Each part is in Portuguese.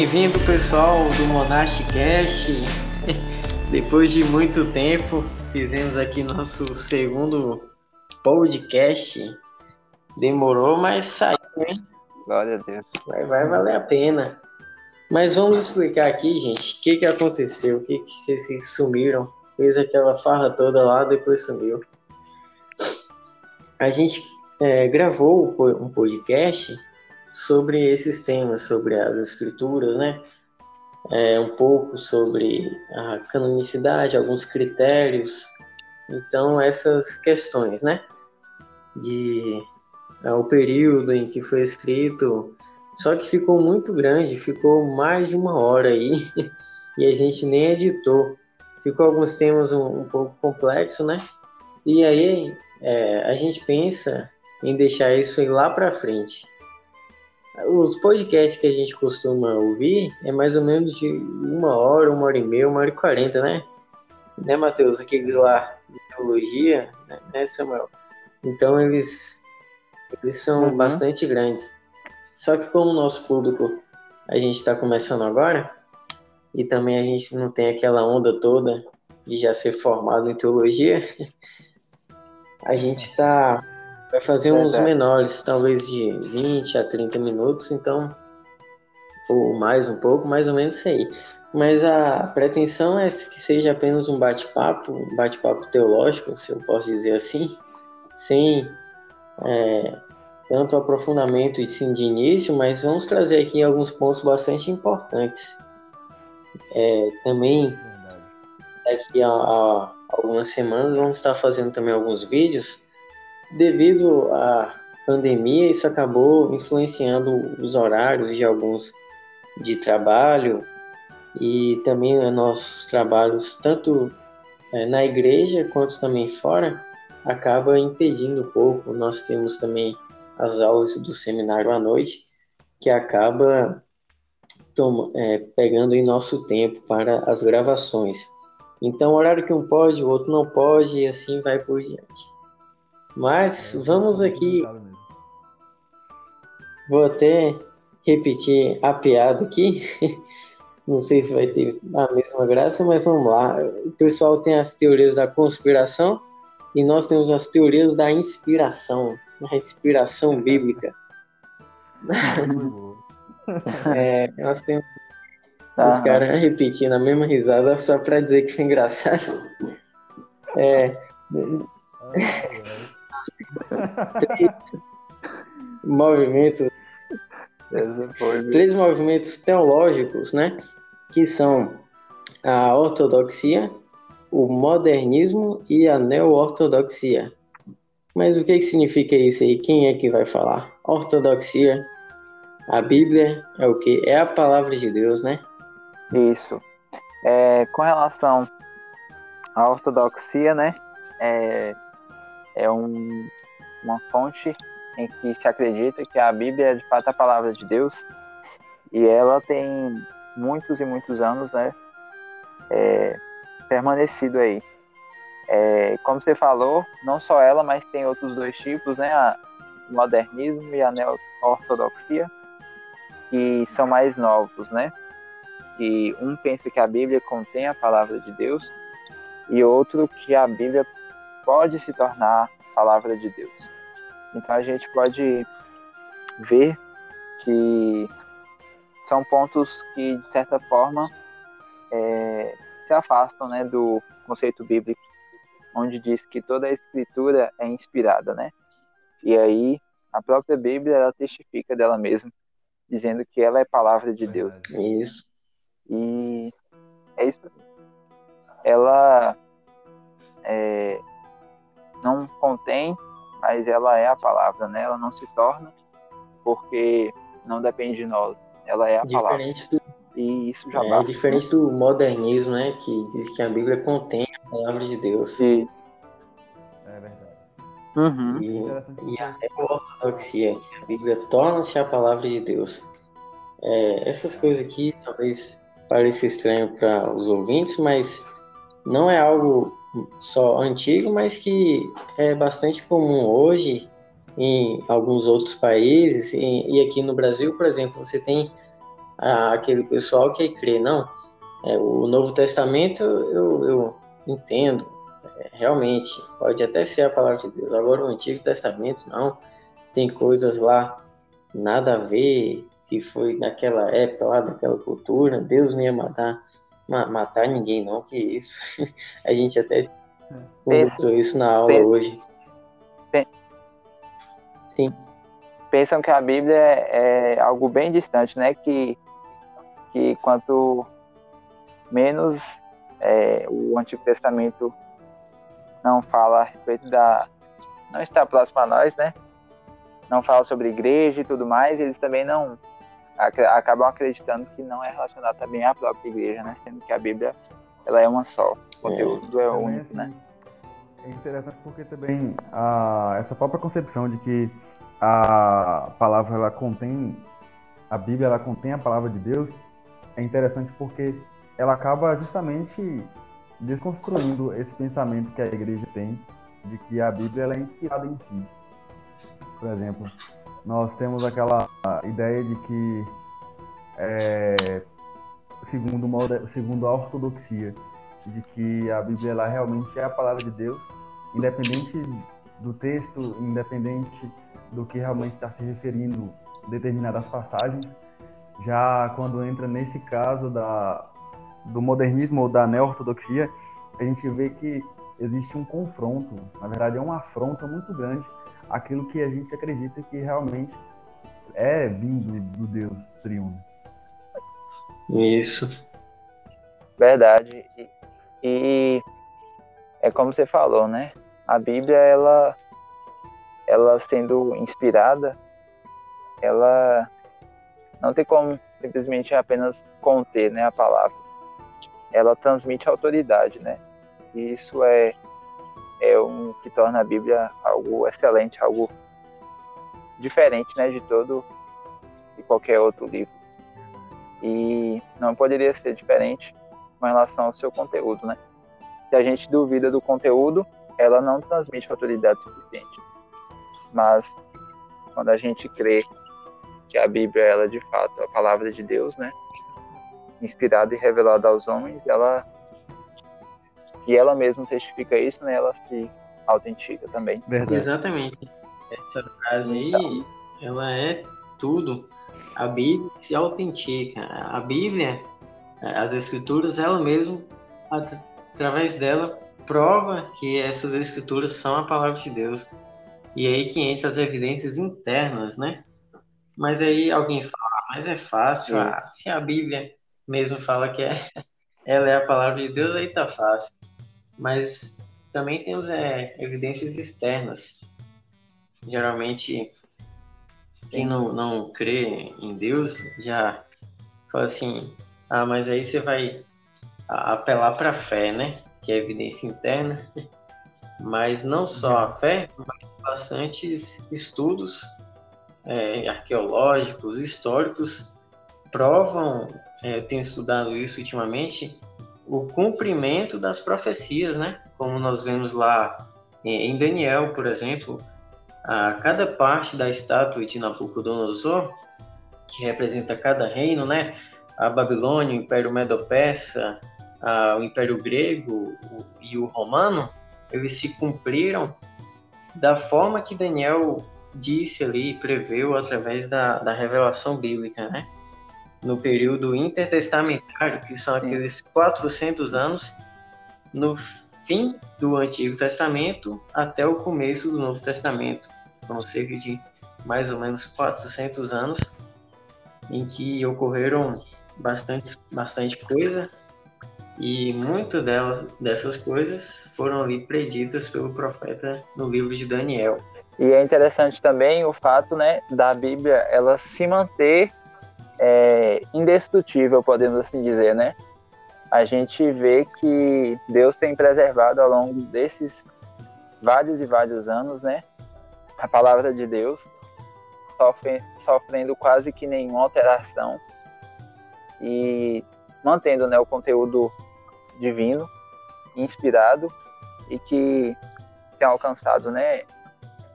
bem-vindo pessoal do Monasticast. Depois de muito tempo, fizemos aqui nosso segundo podcast. Demorou, mas saiu, hein? Glória a Deus. Vai, vai valer a pena. Mas vamos explicar aqui, gente, o que, que aconteceu, o que, que vocês sumiram, fez aquela farra toda lá, depois sumiu. A gente é, gravou um podcast sobre esses temas, sobre as escrituras, né? É, um pouco sobre a canonicidade, alguns critérios. Então, essas questões, né? De é, o período em que foi escrito. Só que ficou muito grande, ficou mais de uma hora aí e a gente nem editou. Ficou alguns temas um, um pouco complexo, né? E aí é, a gente pensa em deixar isso lá para frente. Os podcasts que a gente costuma ouvir é mais ou menos de uma hora, uma hora e meia, uma hora e quarenta, né? Né, Matheus? Aqueles lá de teologia, né, Samuel? Então eles, eles são uhum. bastante grandes. Só que como o nosso público a gente está começando agora, e também a gente não tem aquela onda toda de já ser formado em teologia, a gente está Vai fazer uns menores, talvez de 20 a 30 minutos, então, ou mais um pouco, mais ou menos isso aí. Mas a pretensão é que seja apenas um bate-papo, um bate-papo teológico, se eu posso dizer assim, sem é, tanto aprofundamento sim, de início, mas vamos trazer aqui alguns pontos bastante importantes. É, também, daqui a, a algumas semanas, vamos estar fazendo também alguns vídeos devido à pandemia, isso acabou influenciando os horários de alguns de trabalho e também nossos trabalhos, tanto é, na igreja quanto também fora, acaba impedindo um pouco. Nós temos também as aulas do seminário à noite, que acaba toma, é, pegando em nosso tempo para as gravações. Então, horário que um pode, o outro não pode, e assim vai por diante. Mas vamos aqui. Vou até repetir a piada aqui. Não sei se vai ter a mesma graça, mas vamos lá. O pessoal tem as teorias da conspiração e nós temos as teorias da inspiração, a inspiração bíblica. é, nós temos os caras repetindo a mesma risada só para dizer que foi engraçado. É, três movimentos, três movimentos teológicos, né? Que são a ortodoxia, o modernismo e a neo-ortodoxia. Mas o que, que significa isso aí? Quem é que vai falar? Ortodoxia, a Bíblia é o que? É a palavra de Deus, né? Isso. É, com relação à ortodoxia, né? É, é um, uma fonte em que se acredita que a Bíblia é de fato a palavra de Deus e ela tem muitos e muitos anos, né, é, permanecido aí. É, como você falou, não só ela, mas tem outros dois tipos, né, a, o modernismo e a neo-ortodoxia, que são mais novos, né, e um pensa que a Bíblia contém a palavra de Deus e outro que a Bíblia pode se tornar palavra de Deus. Então a gente pode ver que são pontos que, de certa forma, é, se afastam né, do conceito bíblico, onde diz que toda a escritura é inspirada, né? E aí a própria Bíblia ela testifica dela mesma, dizendo que ela é palavra de Deus. Isso. E é isso. Ela é, não contém, mas ela é a palavra, né? Ela não se torna porque não depende de nós. Ela é a diferente palavra. Do, e isso já é, basta. diferente do modernismo, né? Que diz que a Bíblia contém a palavra de Deus. Sim. É verdade. Uhum. E, e a ortodoxia, que a Bíblia torna-se a palavra de Deus. É, essas coisas aqui talvez pareça estranho para os ouvintes, mas não é algo só antigo, mas que é bastante comum hoje em alguns outros países. E, aqui no Brasil, por exemplo, você tem aquele pessoal que crê, não. É, o Novo Testamento eu, eu entendo, é, realmente, pode até ser a palavra de Deus. Agora, o Antigo Testamento, não. Tem coisas lá nada a ver, que foi naquela época lá, cultura. Deus não ia matar, matar ninguém, não, que isso. a gente até conversou isso na aula pensa, hoje. Sim. Pensam que a Bíblia é, é algo bem distante, né? Que, que quanto menos é, o Antigo Testamento não fala a respeito da. não está próximo a nós, né? Não fala sobre igreja e tudo mais, eles também não acabam acreditando que não é relacionado também à própria igreja, né? Sendo que a Bíblia ela é uma só, o conteúdo é, é único, né? assim, né? É interessante porque também a, essa própria concepção de que a palavra ela contém a Bíblia ela contém a palavra de Deus é interessante porque ela acaba justamente desconstruindo esse pensamento que a igreja tem de que a Bíblia ela é inspirada em si. Por exemplo, nós temos aquela ideia de que, é, segundo, uma, segundo a ortodoxia, de que a Bíblia ela realmente é a palavra de Deus, independente do texto, independente do que realmente está se referindo determinadas passagens. Já quando entra nesse caso da, do modernismo ou da neo-ortodoxia, a gente vê que existe um confronto, na verdade é uma afronta muito grande aquilo que a gente acredita que realmente é vindo do Deus triunfo. Isso. Verdade. E, e, é como você falou, né? A Bíblia, ela, ela sendo inspirada, ela não tem como simplesmente apenas conter né, a palavra. Ela transmite autoridade, né? E isso é é um que torna a Bíblia algo excelente, algo diferente, né, de todo e qualquer outro livro. E não poderia ser diferente com relação ao seu conteúdo, né? Se a gente duvida do conteúdo, ela não transmite autoridade suficiente. Mas quando a gente crê que a Bíblia ela de fato é a palavra de Deus, né? Inspirada e revelada aos homens, ela e ela mesma testifica isso, né? Ela se autentica também. Verdade. Exatamente. Essa frase aí, então. ela é tudo. A Bíblia se autentica. A Bíblia, as escrituras, ela mesma, através dela, prova que essas escrituras são a palavra de Deus. E aí que entra as evidências internas, né? Mas aí alguém fala, ah, mas é fácil, ah, se a Bíblia mesmo fala que é, ela é a palavra de Deus, aí tá fácil mas também temos é, evidências externas. Geralmente, quem não, não crê em Deus já fala assim: ah, mas aí você vai apelar para a fé, né? Que é evidência interna. Mas não só a fé, mas bastantes estudos é, arqueológicos, históricos, provam, é, tenho estudado isso ultimamente, o cumprimento das profecias, né? Como nós vemos lá em Daniel, por exemplo, a cada parte da estátua de Nabucodonosor, que representa cada reino, né? A Babilônia, o Império Medo-Persa, o Império Grego e o Romano, eles se cumpriram da forma que Daniel disse ali, preveu através da, da revelação bíblica, né? No período intertestamentário, que são aqueles 400 anos, no fim do Antigo Testamento até o começo do Novo Testamento. Vão cerca de mais ou menos 400 anos em que ocorreram bastante, bastante coisa e muitas delas, dessas coisas foram ali preditas pelo profeta no livro de Daniel. E é interessante também o fato né, da Bíblia ela se manter é, indestrutível, podemos assim dizer, né? A gente vê que Deus tem preservado ao longo desses vários e vários anos, né? A palavra de Deus, sofre, sofrendo quase que nenhuma alteração e mantendo né, o conteúdo divino, inspirado e que tem alcançado, né?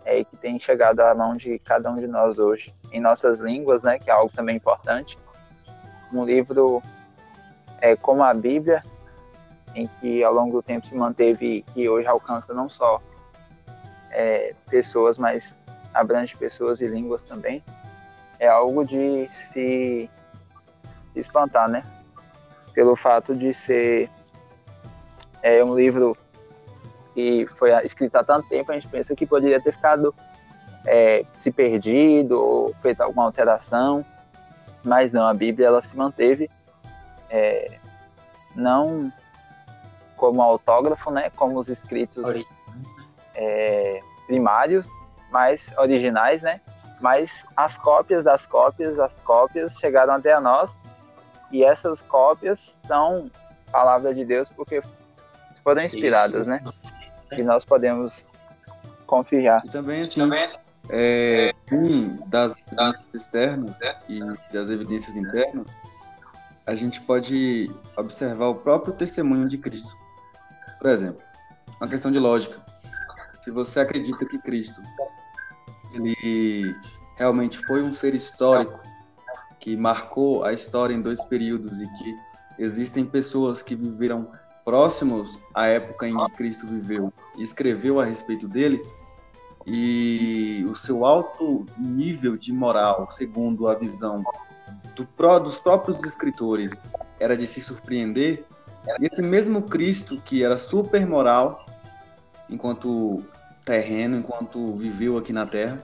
É, que tem chegado à mão de cada um de nós hoje em nossas línguas, né, que é algo também importante, um livro é, como a Bíblia, em que ao longo do tempo se manteve e hoje alcança não só é, pessoas, mas abrange pessoas e línguas também, é algo de se espantar, né? Pelo fato de ser é, um livro que foi escrito há tanto tempo, a gente pensa que poderia ter ficado é, se perdido ou feito alguma alteração, mas não, a Bíblia ela se manteve é, não como autógrafo, né, como os escritos é, primários, mas originais, né, mas as cópias das cópias, as cópias chegaram até nós e essas cópias são palavra de Deus porque foram inspiradas, Isso. né, e nós podemos confiar. E também assim, é, um das evidências externas e das evidências internas, a gente pode observar o próprio testemunho de Cristo. Por exemplo, uma questão de lógica. Se você acredita que Cristo ele realmente foi um ser histórico que marcou a história em dois períodos e que existem pessoas que viveram próximos à época em que Cristo viveu e escreveu a respeito dele, e o seu alto nível de moral, segundo a visão do dos próprios escritores, era de se surpreender, esse mesmo Cristo, que era super moral, enquanto terreno, enquanto viveu aqui na Terra,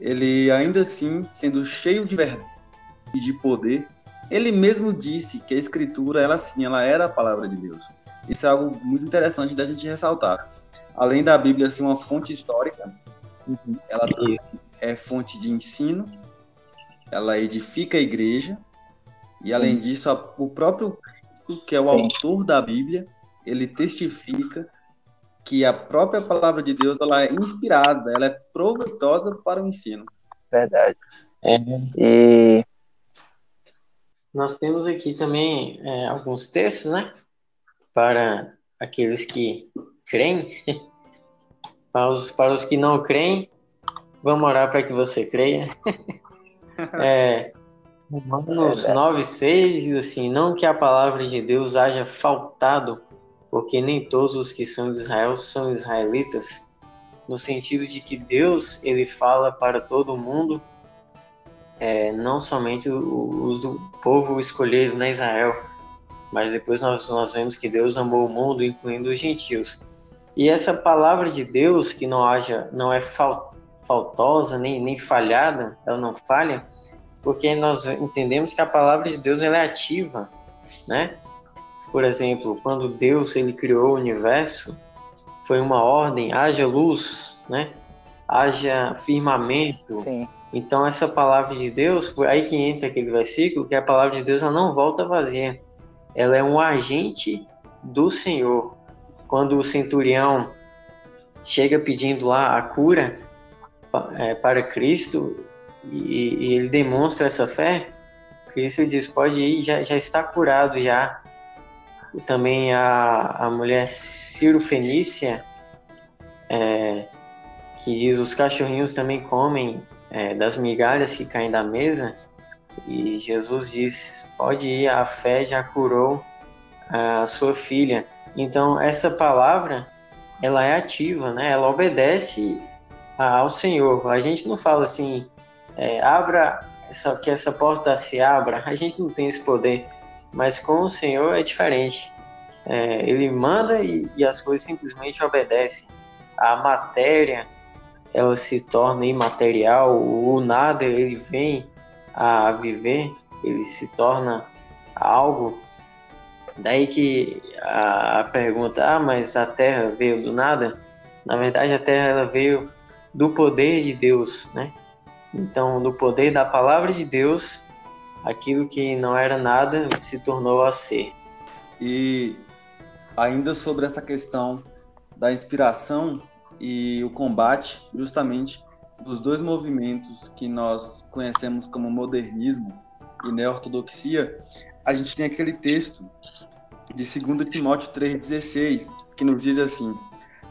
ele ainda assim, sendo cheio de verdade e de poder, ele mesmo disse que a escritura, ela sim, ela era a palavra de Deus. Isso é algo muito interessante da gente ressaltar. Além da Bíblia ser uma fonte histórica, uhum. ela é fonte de ensino, ela edifica a igreja, e além disso, o próprio Cristo, que é o sim. autor da Bíblia, ele testifica que a própria palavra de Deus ela é inspirada, ela é proveitosa para o ensino. Verdade. É. E nós temos aqui também é, alguns textos, né? Para aqueles que creem. para, os, para os que não creem, vamos orar para que você creia. é, Romanos 9, 6 diz assim: Não que a palavra de Deus haja faltado porque nem todos os que são de Israel são israelitas, no sentido de que Deus ele fala para todo mundo, é, não somente os do povo escolhido na Israel, mas depois nós, nós vemos que Deus amou o mundo, incluindo os gentios. E essa palavra de Deus, que não haja, não é faltosa nem, nem falhada, ela não falha, porque nós entendemos que a palavra de Deus ela é ativa, né? Por exemplo, quando Deus ele criou o universo, foi uma ordem, haja luz, né? Haja firmamento. Sim. Então essa palavra de Deus, aí que entra aquele versículo, que a palavra de Deus ela não volta vazia. Ela é um agente do Senhor. Quando o centurião chega pedindo lá a cura é, para Cristo e, e, ele demonstra essa fé, Cristo diz: pode ir, já, já está curado já também a, a mulher Ciro Fenícia, é, que diz os cachorrinhos também comem é, das migalhas que caem da mesa, e Jesus diz, pode ir, a fé já curou a sua filha. Então essa palavra, ela é ativa, né? Ela obedece ao Senhor. A gente não fala assim, é, abra essa, que essa porta se abra. A gente não tem esse poder. Mas com o Senhor é diferente. É, ele manda e, e, as coisas simplesmente obedecem. A matéria ela se torna imaterial, o nada ele vem a viver, ele se torna algo. Daí que a, a pergunta, ah, mas a Terra veio do nada? Na verdade, a Terra ela veio do poder de Deus, né? Então, no poder da palavra de Deus, aquilo que não era nada se tornou a ser. E ainda sobre essa questão da inspiração e o combate, justamente dos dois movimentos que nós conhecemos como modernismo e neo-ortodoxia, a gente tem aquele texto de 2 Timóteo 3,16, que nos diz assim: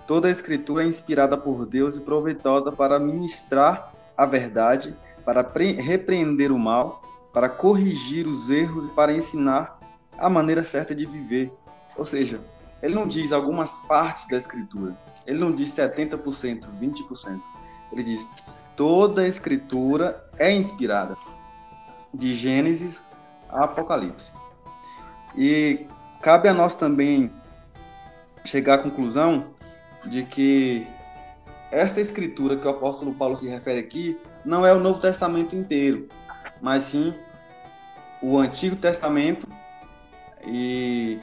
Toda a escritura é inspirada por Deus e proveitosa para ministrar a verdade, para repreender o mal, para corrigir os erros e para ensinar a maneira certa de viver. Ou seja, ele não diz algumas partes da escritura. Ele não diz 70%, 20%. Ele diz toda a escritura é inspirada, de Gênesis Apocalipse. E cabe a nós também chegar à conclusão de que esta escritura que o apóstolo Paulo se refere aqui não é o Novo Testamento inteiro, mas sim o Antigo Testamento e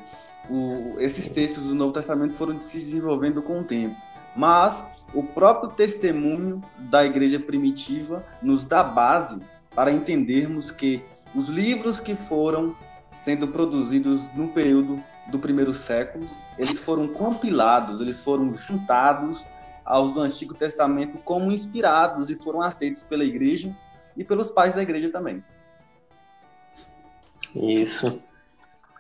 o, esses textos do Novo Testamento foram se desenvolvendo com o tempo. Mas o próprio testemunho da igreja primitiva nos dá base para entendermos que os livros que foram sendo produzidos no período do primeiro século, eles foram compilados, eles foram juntados aos do Antigo Testamento como inspirados e foram aceitos pela igreja e pelos pais da igreja também. Isso.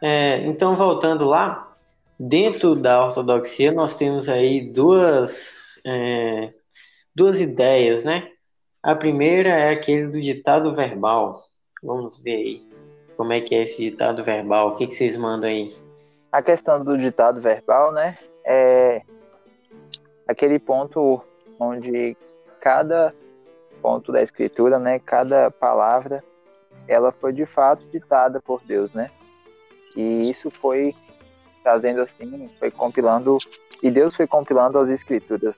É, então, voltando lá, dentro da ortodoxia nós temos aí duas, é, duas ideias, né? A primeira é aquele do ditado verbal. Vamos ver aí como é que é esse ditado verbal. O que, que vocês mandam aí? A questão do ditado verbal, né? É aquele ponto onde cada ponto da escritura, né? Cada palavra, ela foi de fato ditada por Deus, né? E isso foi trazendo assim, foi compilando, e Deus foi compilando as escrituras.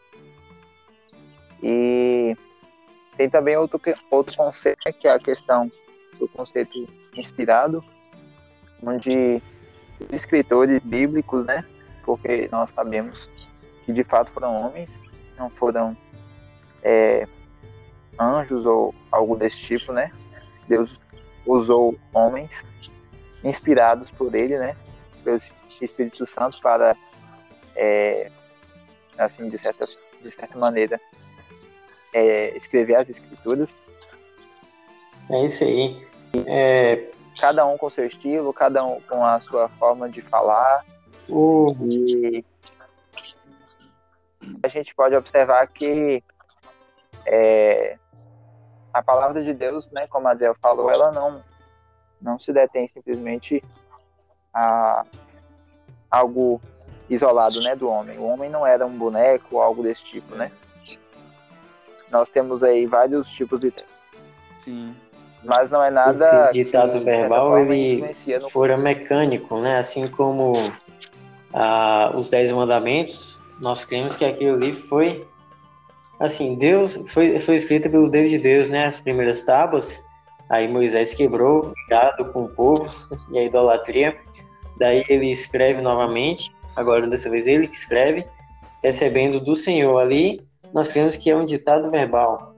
E tem também outro, outro conceito, né, que é a questão do conceito inspirado, onde escritores bíblicos, né, porque nós sabemos que de fato foram homens, não foram é, anjos ou algo desse tipo, né? Deus usou homens inspirados por ele, né? Pelo Espírito Santo para, é, assim, de certa, de certa maneira, é, escrever as escrituras. É isso aí. É... Cada um com seu estilo, cada um com a sua forma de falar. Uhum. E a gente pode observar que é, a palavra de Deus, né, como a Adel falou, ela não não se detém simplesmente a algo isolado, né, do homem. O homem não era um boneco ou algo desse tipo, né? Nós temos aí vários tipos de Sim. Mas não é nada Esse ditado que, verbal ele no... fora mecânico, né? Assim como ah, os Dez Mandamentos, nós cremos que aquilo ali foi assim, Deus foi, foi escrito pelo Deus de Deus, né? As primeiras tábuas Aí Moisés quebrou, ligado com o povo e a idolatria. Daí ele escreve novamente, agora dessa vez ele que escreve, recebendo do Senhor ali, nós cremos que é um ditado verbal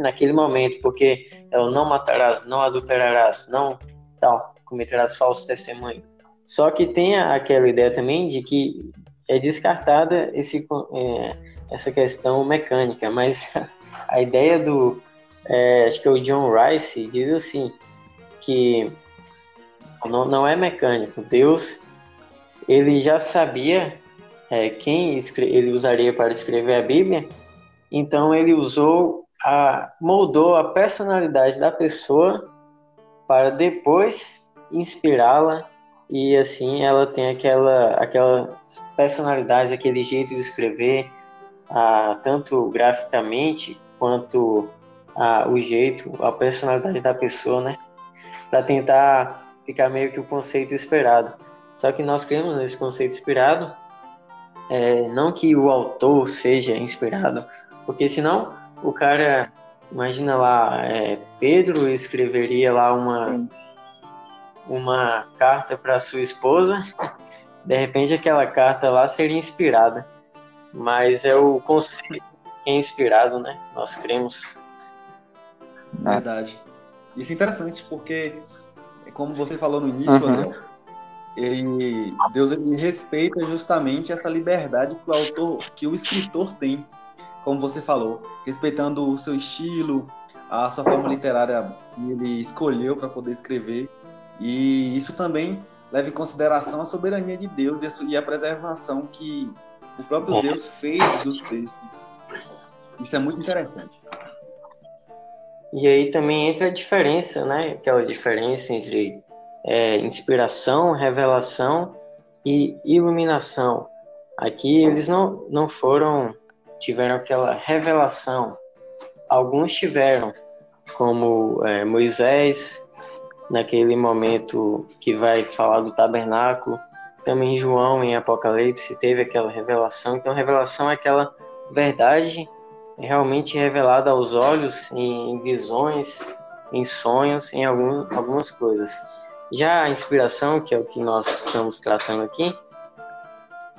naquele momento, porque o não matarás, não adulterarás, não tal, cometerás falso testemunho. Só que tem aquela ideia também de que é descartada esse, é, essa questão mecânica, mas a ideia do é, acho que é o John Rice, diz assim, que não, não é mecânico. Deus, ele já sabia é, quem ele usaria para escrever a Bíblia, então ele usou, a, moldou a personalidade da pessoa para depois inspirá-la e assim ela tem aquela, aquela personalidade, aquele jeito de escrever, a, tanto graficamente quanto a, o jeito, a personalidade da pessoa, né? Para tentar ficar meio que o conceito esperado. Só que nós cremos nesse conceito inspirado, é, não que o autor seja inspirado, porque senão o cara, imagina lá, é, Pedro escreveria lá uma, uma carta para sua esposa, de repente aquela carta lá seria inspirada, mas é o conceito que é inspirado, né? Nós cremos ah. Verdade. Isso é interessante porque, como você falou no início, uhum. Adel, ele, Deus ele respeita justamente essa liberdade que o autor, que o escritor tem, como você falou, respeitando o seu estilo, a sua forma literária que ele escolheu para poder escrever, e isso também leva em consideração a soberania de Deus e a preservação que o próprio Deus fez dos textos. Isso é muito interessante. E aí também entra a diferença, né? Aquela diferença entre é, inspiração, revelação e iluminação. Aqui eles não, não foram, tiveram aquela revelação. Alguns tiveram, como é, Moisés, naquele momento que vai falar do tabernáculo. Também João, em Apocalipse, teve aquela revelação. Então, revelação é aquela verdade realmente revelada aos olhos, em visões, em sonhos, em algum, algumas coisas. Já a inspiração, que é o que nós estamos tratando aqui,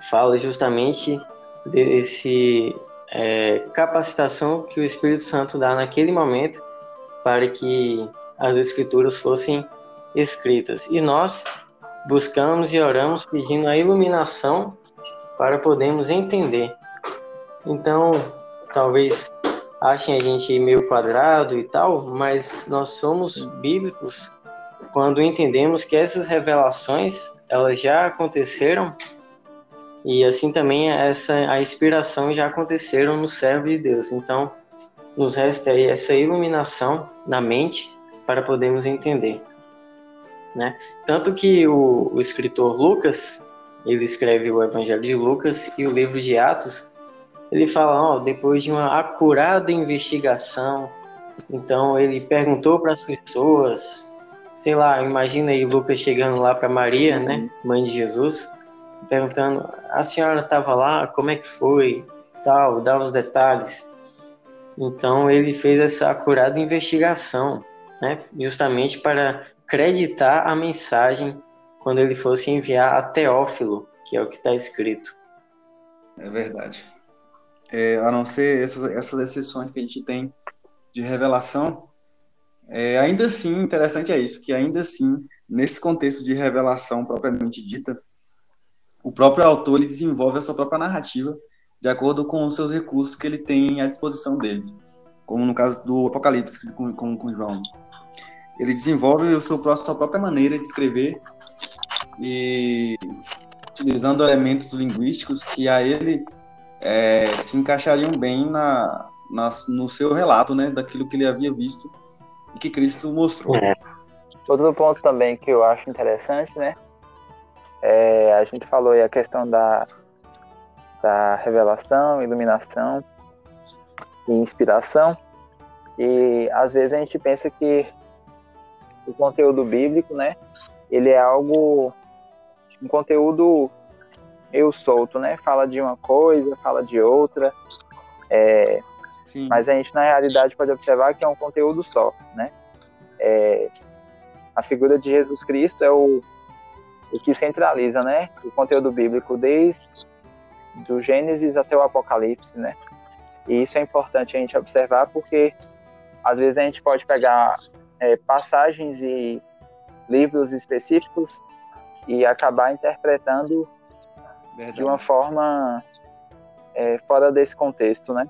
fala justamente desse é, capacitação que o Espírito Santo dá naquele momento para que as escrituras fossem escritas. E nós buscamos e oramos pedindo a iluminação para podermos entender. Então, talvez achem a gente meio quadrado e tal, mas nós somos bíblicos quando entendemos que essas revelações elas já aconteceram e assim também essa a inspiração já aconteceram no servo de Deus. Então, nos resta aí essa iluminação na mente para podermos entender, né? Tanto que o, o escritor Lucas, ele escreve o Evangelho de Lucas e o livro de Atos, ele fala, ó, depois de uma acurada investigação, então ele perguntou para as pessoas, sei lá, imagina aí Lucas chegando lá para Maria, né, mãe de Jesus, perguntando: a senhora estava lá? Como é que foi? Tal, dá os detalhes. Então ele fez essa acurada investigação, né, justamente para acreditar a mensagem quando ele fosse enviar a Teófilo, que é o que está escrito. É verdade. É, a não ser essas, essas exceções que a gente tem de revelação, é, ainda assim, interessante é isso, que ainda assim, nesse contexto de revelação propriamente dita, o próprio autor ele desenvolve a sua própria narrativa de acordo com os seus recursos que ele tem à disposição dele, como no caso do Apocalipse com, com, com João. Ele desenvolve o seu, a sua própria maneira de escrever e utilizando elementos linguísticos que a ele é, se encaixariam bem na, na, no seu relato, né, daquilo que ele havia visto e que Cristo mostrou. É. Outro ponto também que eu acho interessante, né? É, a gente falou aí a questão da, da revelação, iluminação e inspiração. E às vezes a gente pensa que o conteúdo bíblico, né? Ele é algo, um conteúdo meio solto, né? Fala de uma coisa, fala de outra. É. Mas a gente, na realidade, pode observar que é um conteúdo só, né? É, a figura de Jesus Cristo é o, o que centraliza, né? O conteúdo bíblico desde do Gênesis até o Apocalipse, né? E isso é importante a gente observar porque às vezes a gente pode pegar é, passagens e livros específicos e acabar interpretando Verdade. de uma forma é, fora desse contexto, né?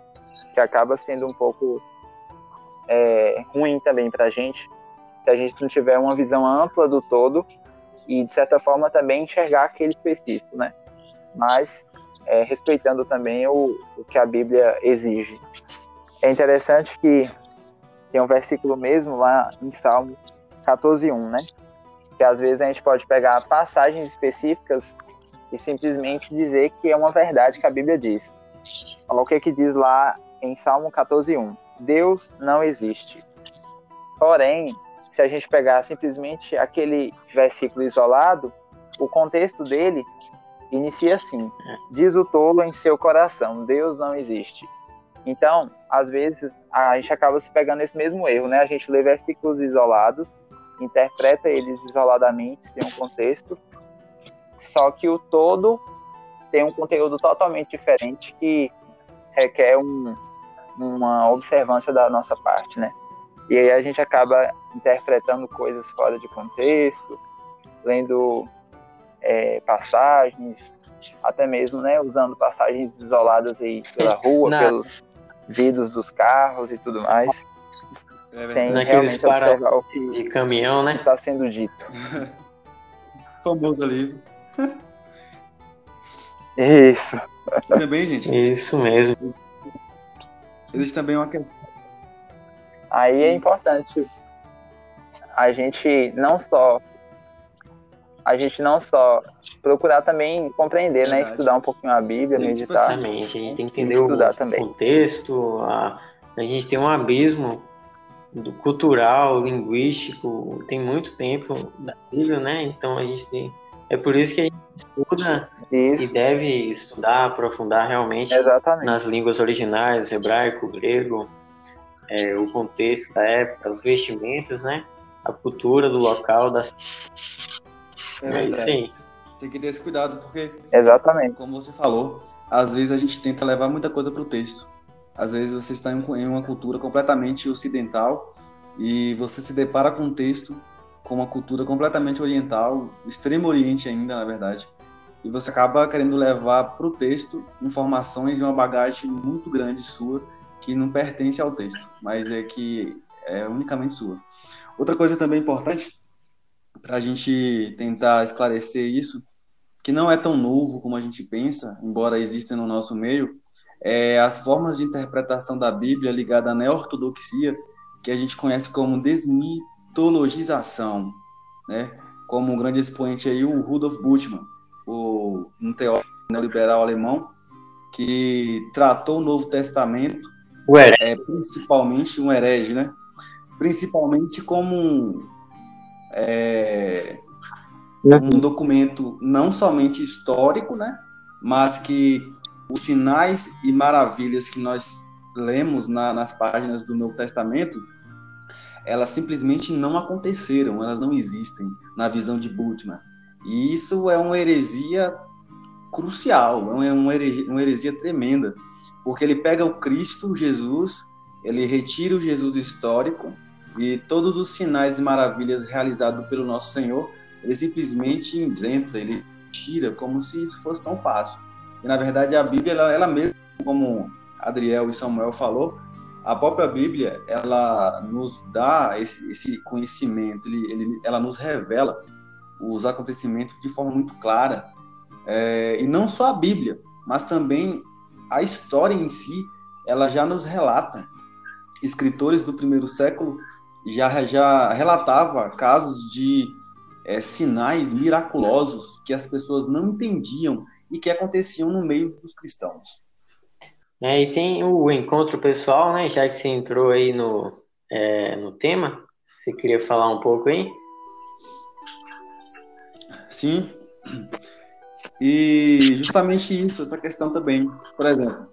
Que acaba sendo um pouco é, ruim também para a gente, se a gente não tiver uma visão ampla do todo e, de certa forma, também enxergar aquele específico, né? Mas é, respeitando também o, o que a Bíblia exige. É interessante que tem um versículo mesmo lá em Salmo 14.1, né? Que às vezes a gente pode pegar passagens específicas e simplesmente dizer que é uma verdade que a Bíblia diz. Olha o que, que diz lá em Salmo 14.1. Deus não existe. Porém, se a gente pegar simplesmente aquele versículo isolado, o contexto dele inicia assim: Diz o tolo em seu coração, Deus não existe. Então, às vezes, a gente acaba se pegando nesse mesmo erro, né? A gente lê versículos isolados, interpreta eles isoladamente, sem um contexto, só que o todo tem um conteúdo totalmente diferente que requer um, uma observância da nossa parte, né? E aí a gente acaba interpretando coisas fora de contexto, lendo é, passagens, até mesmo, né, usando passagens isoladas aí pela rua, Na... pelos vidros dos carros e tudo mais. É sem Naqueles para o que de caminhão, né? Está sendo dito. Famoso ali. Isso. Também, gente. Isso mesmo. Existe também uma Aí é importante a gente não só a gente não só procurar também compreender, né? Estudar um pouquinho a Bíblia, meditar. Exatamente, a gente tem que entender o também. contexto, a, a gente tem um abismo do cultural, linguístico, tem muito tempo da Bíblia, né? Então a gente tem. É por isso que a gente estuda isso. e deve estudar, aprofundar realmente Exatamente. nas línguas originais, hebraico, grego, é, o contexto da época, os vestimentos, né? A cultura do local, da é. Tem que ter esse cuidado, porque. Exatamente. Como você falou, às vezes a gente tenta levar muita coisa para o texto. Às vezes você está em uma cultura completamente ocidental e você se depara com um texto com uma cultura completamente oriental, extremo oriente ainda, na verdade. E você acaba querendo levar para o texto informações e uma bagagem muito grande sua que não pertence ao texto, mas é que é unicamente sua. Outra coisa também importante para a gente tentar esclarecer isso, que não é tão novo como a gente pensa, embora exista no nosso meio, é as formas de interpretação da Bíblia ligada à neo-ortodoxia, que a gente conhece como desmitologização, né? Como um grande expoente aí o Rudolf Bultmann, o, um teórico neoliberal alemão que tratou o Novo Testamento, é, principalmente um herege, né? Principalmente como um, é, um documento não somente histórico, né? Mas que os sinais e maravilhas que nós lemos na, nas páginas do Novo Testamento, elas simplesmente não aconteceram, elas não existem na visão de Bultmann. E isso é uma heresia crucial, é uma heresia, uma heresia tremenda, porque ele pega o Cristo Jesus, ele retira o Jesus histórico e todos os sinais e maravilhas realizados pelo nosso Senhor, ele simplesmente isenta, ele tira como se isso fosse tão fácil. E na verdade a Bíblia, ela, ela mesma, como Adriel e Samuel falou, a própria Bíblia, ela nos dá esse, esse conhecimento, ele, ele, ela nos revela os acontecimentos de forma muito clara. É, e não só a Bíblia, mas também a história em si, ela já nos relata. Escritores do primeiro século já, já relatava casos de é, sinais miraculosos que as pessoas não entendiam e que aconteciam no meio dos cristãos. É, e tem o encontro pessoal, né? Já que você entrou aí no, é, no tema, você queria falar um pouco aí? Sim. E justamente isso, essa questão também. Por exemplo,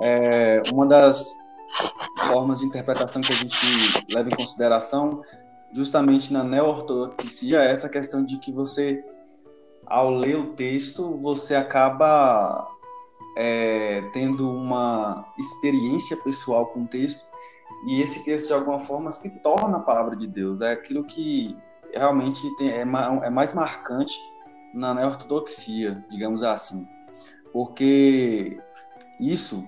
é, uma das formas de interpretação que a gente leva em consideração, justamente na neo-ortodoxia, é essa questão de que você ao ler o texto, você acaba é, tendo uma experiência pessoal com o texto e esse texto, de alguma forma, se torna a palavra de Deus. É aquilo que realmente tem, é, é mais marcante na ortodoxia, digamos assim. Porque isso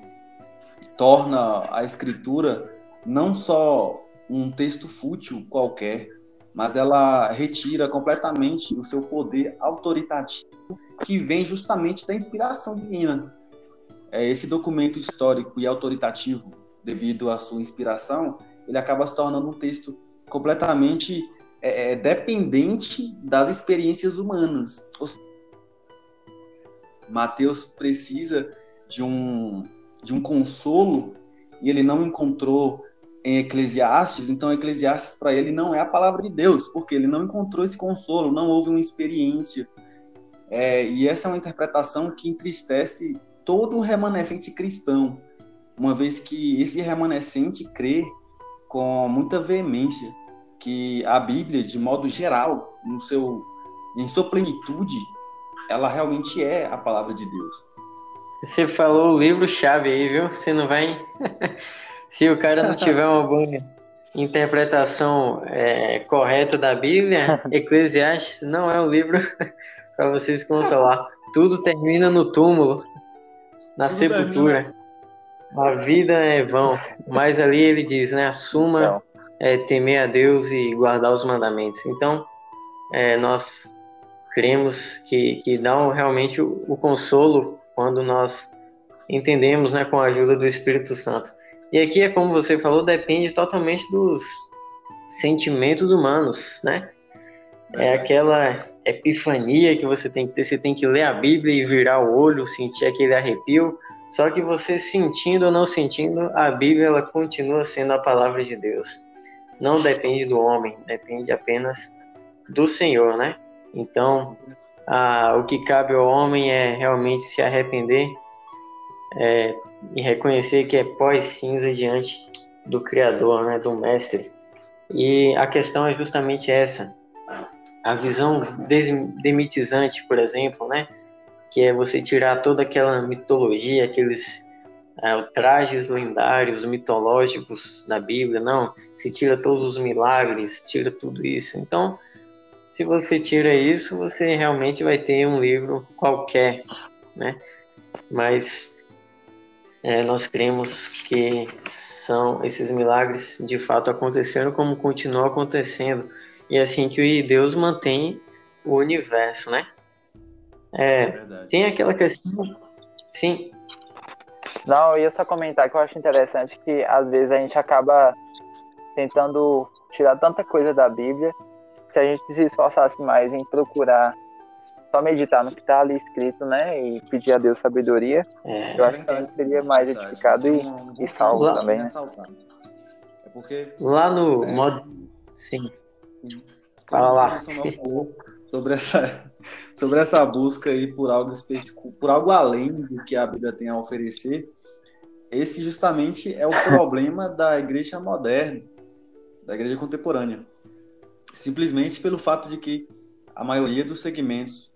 torna a escritura não só um texto fútil qualquer, mas ela retira completamente o seu poder autoritativo que vem justamente da inspiração divina. É, esse documento histórico e autoritativo, devido à sua inspiração, ele acaba se tornando um texto completamente é, é dependente das experiências humanas. Mateus precisa de um, de um consolo e ele não encontrou em Eclesiastes, então Eclesiastes para ele não é a palavra de Deus, porque ele não encontrou esse consolo, não houve uma experiência. É, e essa é uma interpretação que entristece todo remanescente cristão, uma vez que esse remanescente crê com muita veemência que a Bíblia, de modo geral, no seu, em sua plenitude, ela realmente é a palavra de Deus. Você falou o livro-chave aí, viu? Você não vai Se o cara não tiver uma boa interpretação é, correta da Bíblia, Eclesiastes não é um livro para vocês consolar. Tudo termina no túmulo, na Tudo sepultura. Termina. A vida é vão, mas ali ele diz, né? Assuma é, temer a Deus e guardar os mandamentos. Então, é, nós cremos que, que dá realmente o, o consolo quando nós entendemos, né, com a ajuda do Espírito Santo. E aqui é como você falou, depende totalmente dos sentimentos humanos, né? É aquela epifania que você tem que ter, você tem que ler a Bíblia e virar o olho, sentir aquele arrepio. Só que você sentindo ou não sentindo, a Bíblia ela continua sendo a palavra de Deus. Não depende do homem, depende apenas do Senhor, né? Então, a, o que cabe ao homem é realmente se arrepender é, e reconhecer que é pós-cinza diante do Criador, né, do Mestre. E a questão é justamente essa a visão demitizante, por exemplo, né? Que é você tirar toda aquela mitologia, aqueles é, trajes lendários, mitológicos da Bíblia. Não, se tira todos os milagres, tira tudo isso. Então, se você tira isso, você realmente vai ter um livro qualquer, né? Mas é, nós cremos que são esses milagres de fato aconteceram como continuam acontecendo e é assim que Deus mantém o universo, né? É, é tem aquela questão. Sim. Não, eu ia só comentar que eu acho interessante que às vezes a gente acaba tentando tirar tanta coisa da Bíblia. Se a gente se esforçasse mais em procurar só meditar no que está ali escrito, né? E pedir a Deus sabedoria, é, eu acho que a gente seria mais edificado e, e salvo também. Né? É porque. Lá no é. modo. Sim. Fala lá. Sobre essa, sobre essa busca aí por algo específico, por algo além do que a Bíblia tem a oferecer. Esse justamente é o problema da igreja moderna, da igreja contemporânea. Simplesmente pelo fato de que a maioria dos segmentos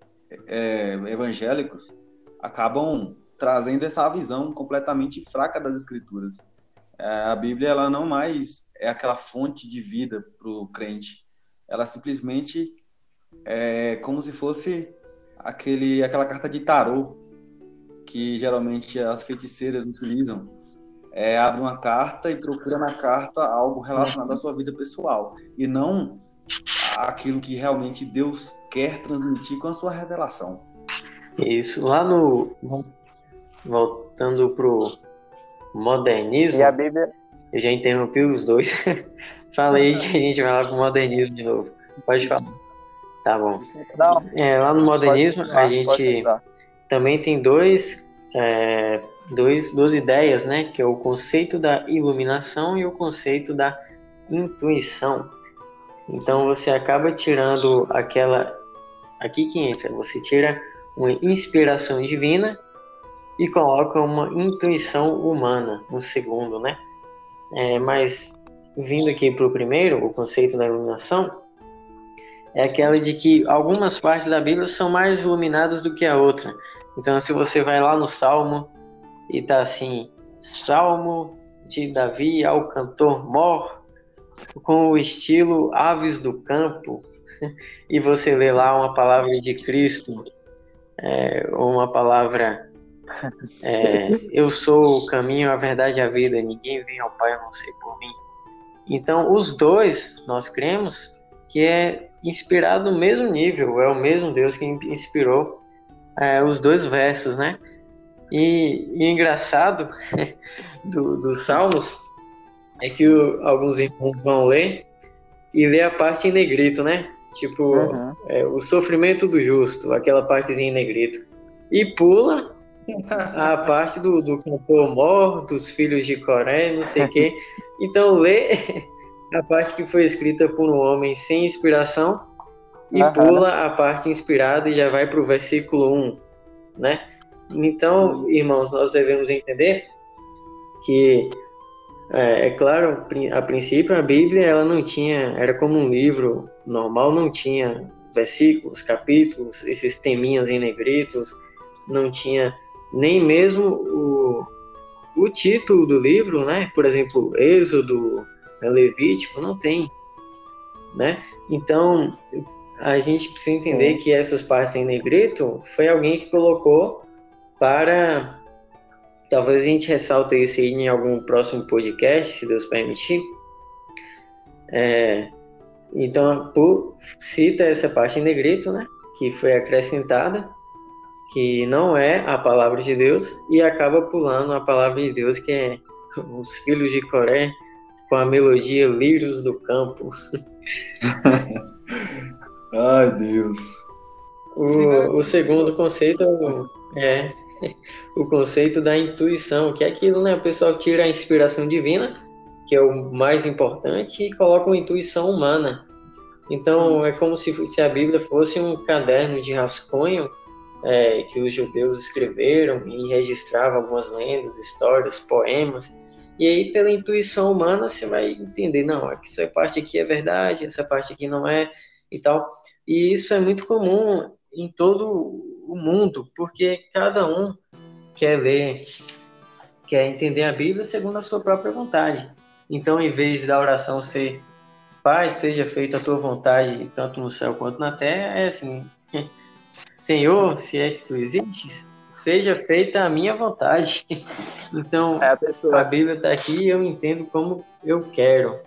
é, evangélicos acabam trazendo essa visão completamente fraca das escrituras. É, a Bíblia ela não mais é aquela fonte de vida para o crente ela simplesmente é como se fosse aquele, aquela carta de tarô que geralmente as feiticeiras utilizam. É, abre uma carta e procura na carta algo relacionado à sua vida pessoal e não aquilo que realmente Deus quer transmitir com a sua revelação. Isso. Lá no. Voltando pro modernismo. E a Bíblia. Eu já interrompi os dois. Falei que a gente vai lá pro modernismo de novo. Pode falar. Tá bom. Não, é, lá no modernismo, a gente também tem dois, é, dois, duas ideias, né? Que é o conceito da iluminação e o conceito da intuição. Então você acaba tirando aquela. Aqui que entra, você tira uma inspiração divina e coloca uma intuição humana no segundo, né? É, mas vindo aqui para o primeiro, o conceito da iluminação, é aquela de que algumas partes da Bíblia são mais iluminadas do que a outra. Então, se você vai lá no Salmo e tá assim, Salmo de Davi ao cantor mor, com o estilo Aves do Campo, e você lê lá uma palavra de Cristo, é, uma palavra é, eu sou o caminho, a verdade e a vida, ninguém vem ao Pai a não ser por mim. Então, os dois, nós cremos que é inspirado no mesmo nível, é o mesmo Deus que inspirou é, os dois versos, né? E, e engraçado dos do Salmos é que o, alguns irmãos vão ler e ler a parte em negrito, né? Tipo, uhum. é, o sofrimento do justo, aquela partezinha em negrito. E pula a parte do, do cantor mor, dos filhos de Coré, não sei o quê. Então lê a parte que foi escrita por um homem sem inspiração e Aham. pula a parte inspirada e já vai para o versículo 1, né? Então, irmãos, nós devemos entender que, é, é, claro, a princípio a Bíblia ela não tinha, era como um livro normal, não tinha versículos, capítulos, esses teminhas em negritos, não tinha nem mesmo o, o título do livro, né? Por exemplo, Êxodo, Levítico, não tem, né? Então, a gente precisa entender é. que essas partes em negrito foi alguém que colocou para talvez a gente ressalte isso aí em algum próximo podcast, se Deus permitir. É, então, por, cita essa parte em negrito, né? Que foi acrescentada que não é a palavra de Deus e acaba pulando a palavra de Deus que é os filhos de Coré com a melodia Lírios do Campo. Ai, Deus. O, o segundo conceito é o conceito da intuição, que é aquilo, né? O pessoal tira a inspiração divina, que é o mais importante, e coloca uma intuição humana. Então, é como se, se a Bíblia fosse um caderno de rascunho é, que os judeus escreveram e registravam algumas lendas, histórias, poemas. E aí, pela intuição humana, você vai entender, não, essa parte aqui é verdade, essa parte aqui não é, e tal. E isso é muito comum em todo o mundo, porque cada um quer ler, quer entender a Bíblia segundo a sua própria vontade. Então, em vez da oração ser Pai, seja feita a tua vontade, tanto no céu quanto na terra, é assim: Senhor, se é que tu existes, seja feita a minha vontade. Então, é a, a, Bíblia está aqui e eu entendo como eu quero.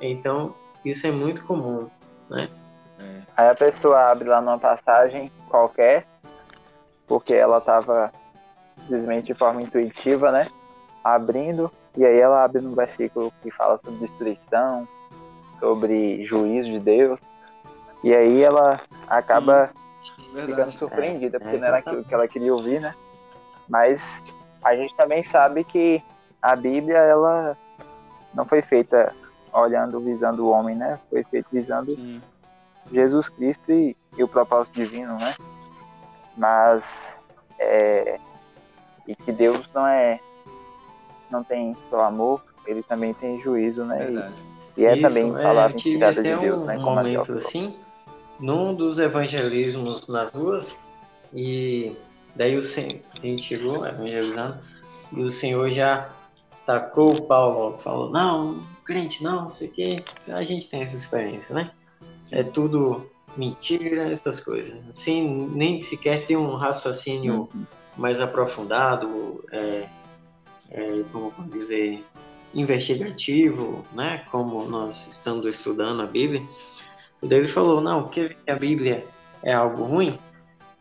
Então, isso é muito comum, né? É. Aí a pessoa abre lá numa passagem qualquer, porque ela estava simplesmente de forma intuitiva, né? Abrindo, e aí ela abre no versículo que fala sobre destruição, sobre juízo de Deus, e aí ela acaba Verdade. ficando surpreendida, porque não era aquilo que ela queria ouvir, né? Mas a gente também sabe que a Bíblia, ela não foi feita olhando, visando o homem, né? Foi feita visando Sim. Jesus Cristo e, e, o propósito divino, né? Mas é, e que Deus não é não tem só amor, ele também tem juízo, né? Verdade. E, e é Isso, também palavra é, inspirada de Deus, um, né? Como momento assim, num dos evangelismos nas ruas, e daí o Senhor, a gente chegou evangelizando, e o Senhor já tacou o pau, falou, não, crente não, não sei o quê. A gente tem essa experiência, né? É tudo mentira, essas coisas. Assim, nem sequer tem um raciocínio uhum. mais aprofundado, é, é, como dizer, investigativo, né? Como nós estamos estudando a Bíblia. O David falou, não, que a Bíblia é algo ruim.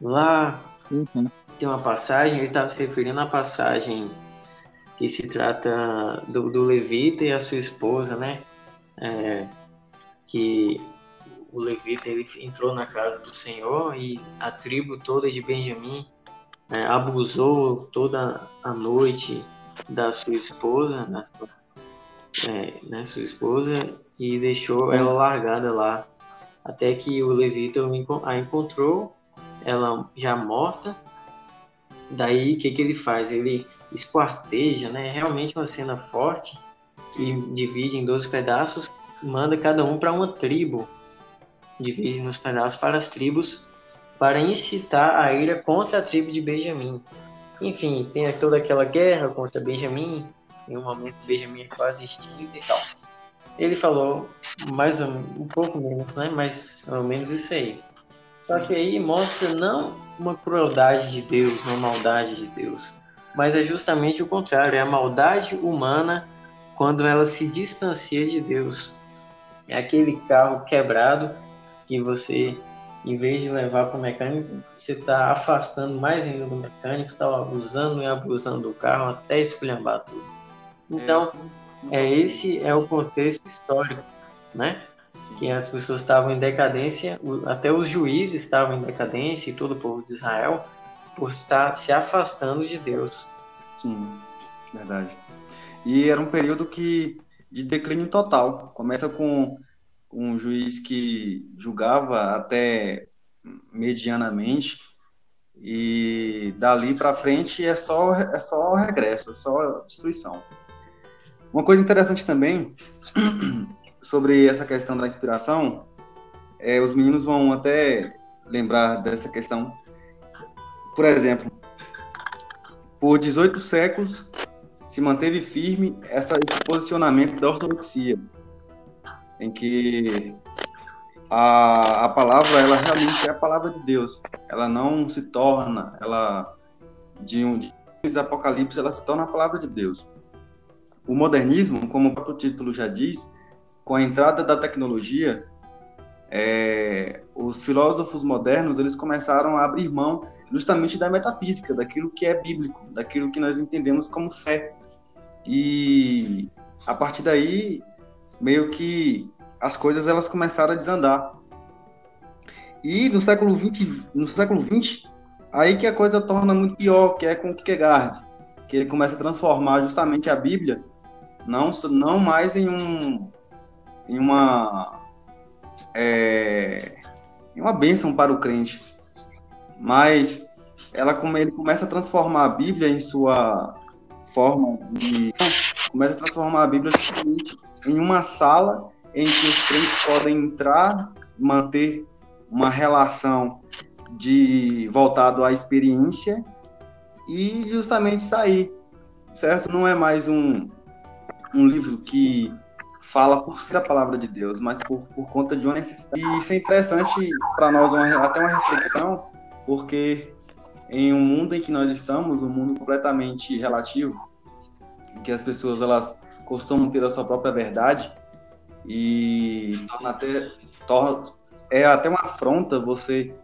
Lá uhum. tem uma passagem, ele estava se referindo à passagem que se trata do, do Levita e a sua esposa, né? É, que o Levita ele entrou na casa do Senhor e a tribo toda de Benjamim é, abusou toda a noite da sua esposa, da sua, é, né, sua esposa, e deixou ela largada lá até que o levita a encontrou, ela já morta. Daí, o que, que ele faz? Ele esquarteja, né? Realmente uma cena forte e divide em 12 pedaços, manda cada um para uma tribo. Divide nos pedaços para as tribos para incitar a ira contra a tribo de Benjamim. Enfim, tem toda aquela guerra contra Benjamim. Em um momento, Benjamim é quase extinto e tal ele falou mais um, um pouco menos, né? Mas pelo menos isso aí. Só que aí mostra não uma crueldade de Deus, uma maldade de Deus, mas é justamente o contrário, é a maldade humana quando ela se distancia de Deus. É aquele carro quebrado que você, em vez de levar para o mecânico, você está afastando mais ainda do mecânico, está abusando e abusando do carro até esculhambar tudo. Então, é é esse é o contexto histórico, né? Que as pessoas estavam em decadência, até os juízes estavam em decadência e todo o povo de Israel por estar se afastando de Deus. Sim, verdade. E era um período que de declínio total. Começa com um juiz que julgava até medianamente e dali para frente é só é só regresso, é só destruição. Uma coisa interessante também sobre essa questão da inspiração, é, os meninos vão até lembrar dessa questão. Por exemplo, por 18 séculos se manteve firme essa, esse posicionamento da ortodoxia, em que a, a palavra ela realmente é a palavra de Deus. Ela não se torna, ela de um de Apocalipse, ela se torna a palavra de Deus. O modernismo, como o próprio título já diz, com a entrada da tecnologia, é, os filósofos modernos eles começaram a abrir mão justamente da metafísica, daquilo que é bíblico, daquilo que nós entendemos como fé. E a partir daí, meio que as coisas elas começaram a desandar. E no século 20, no século 20, aí que a coisa torna muito pior, que é com Kierkegaard, que ele começa a transformar justamente a Bíblia não não mais em um em uma é, em uma bênção para o crente, mas ela ele começa a transformar a Bíblia em sua forma de começa a transformar a Bíblia em uma sala em que os crentes podem entrar, manter uma relação de voltado à experiência e justamente sair, certo? Não é mais um, um livro que fala por ser a palavra de Deus, mas por, por conta de uma necessidade. E isso é interessante para nós, uma, até uma reflexão, porque em um mundo em que nós estamos, um mundo completamente relativo, em que as pessoas elas costumam ter a sua própria verdade e torna até torna, é até uma afronta você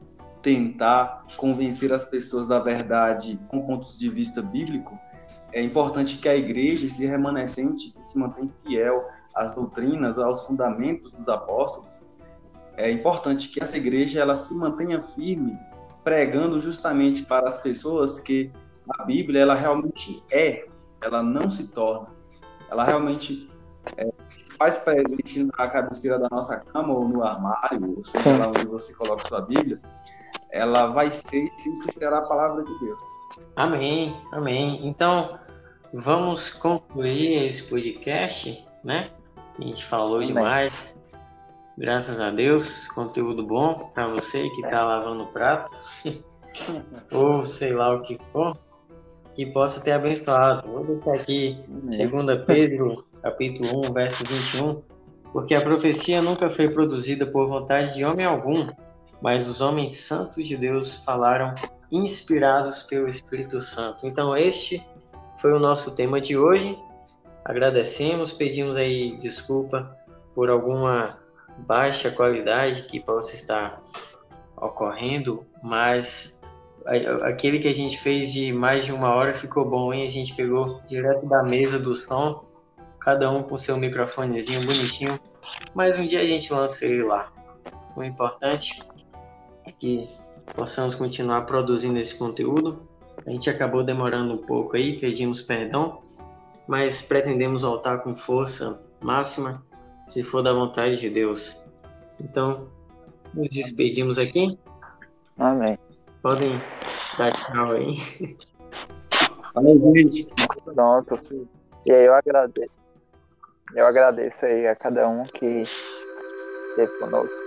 tentar convencer as pessoas da verdade com pontos de vista bíblico. É importante que a igreja se remanescente, que se mantém fiel às doutrinas, aos fundamentos dos apóstolos. É importante que essa igreja ela se mantenha firme pregando justamente para as pessoas que a Bíblia ela realmente é, ela não se torna, ela realmente é, faz presente na cabeceira da nossa cama ou no armário, ou seja lá onde você coloca sua Bíblia, ela vai ser e sempre será a palavra de Deus. Amém, amém. Então, vamos concluir esse podcast, né? A gente falou amém. demais. Graças a Deus, conteúdo bom para você que está lavando o prato, ou sei lá o que for, que possa ter abençoado. Vou deixar aqui, segunda Pedro, capítulo 1, verso 21, porque a profecia nunca foi produzida por vontade de homem algum, mas os homens santos de Deus falaram inspirados pelo Espírito Santo. Então este foi o nosso tema de hoje. Agradecemos, pedimos aí desculpa por alguma baixa qualidade que possa estar ocorrendo, mas aquele que a gente fez de mais de uma hora ficou bom, hein? A gente pegou direto da mesa do som, cada um com seu microfonezinho bonitinho, mas um dia a gente lança ele lá. O importante que possamos continuar produzindo esse conteúdo. A gente acabou demorando um pouco aí, pedimos perdão, mas pretendemos voltar com força máxima se for da vontade de Deus. Então, nos despedimos aqui. Amém. Podem dar tchau aí. Amém, gente. Pronto. E aí eu agradeço. Eu agradeço aí a cada um que esteve conosco.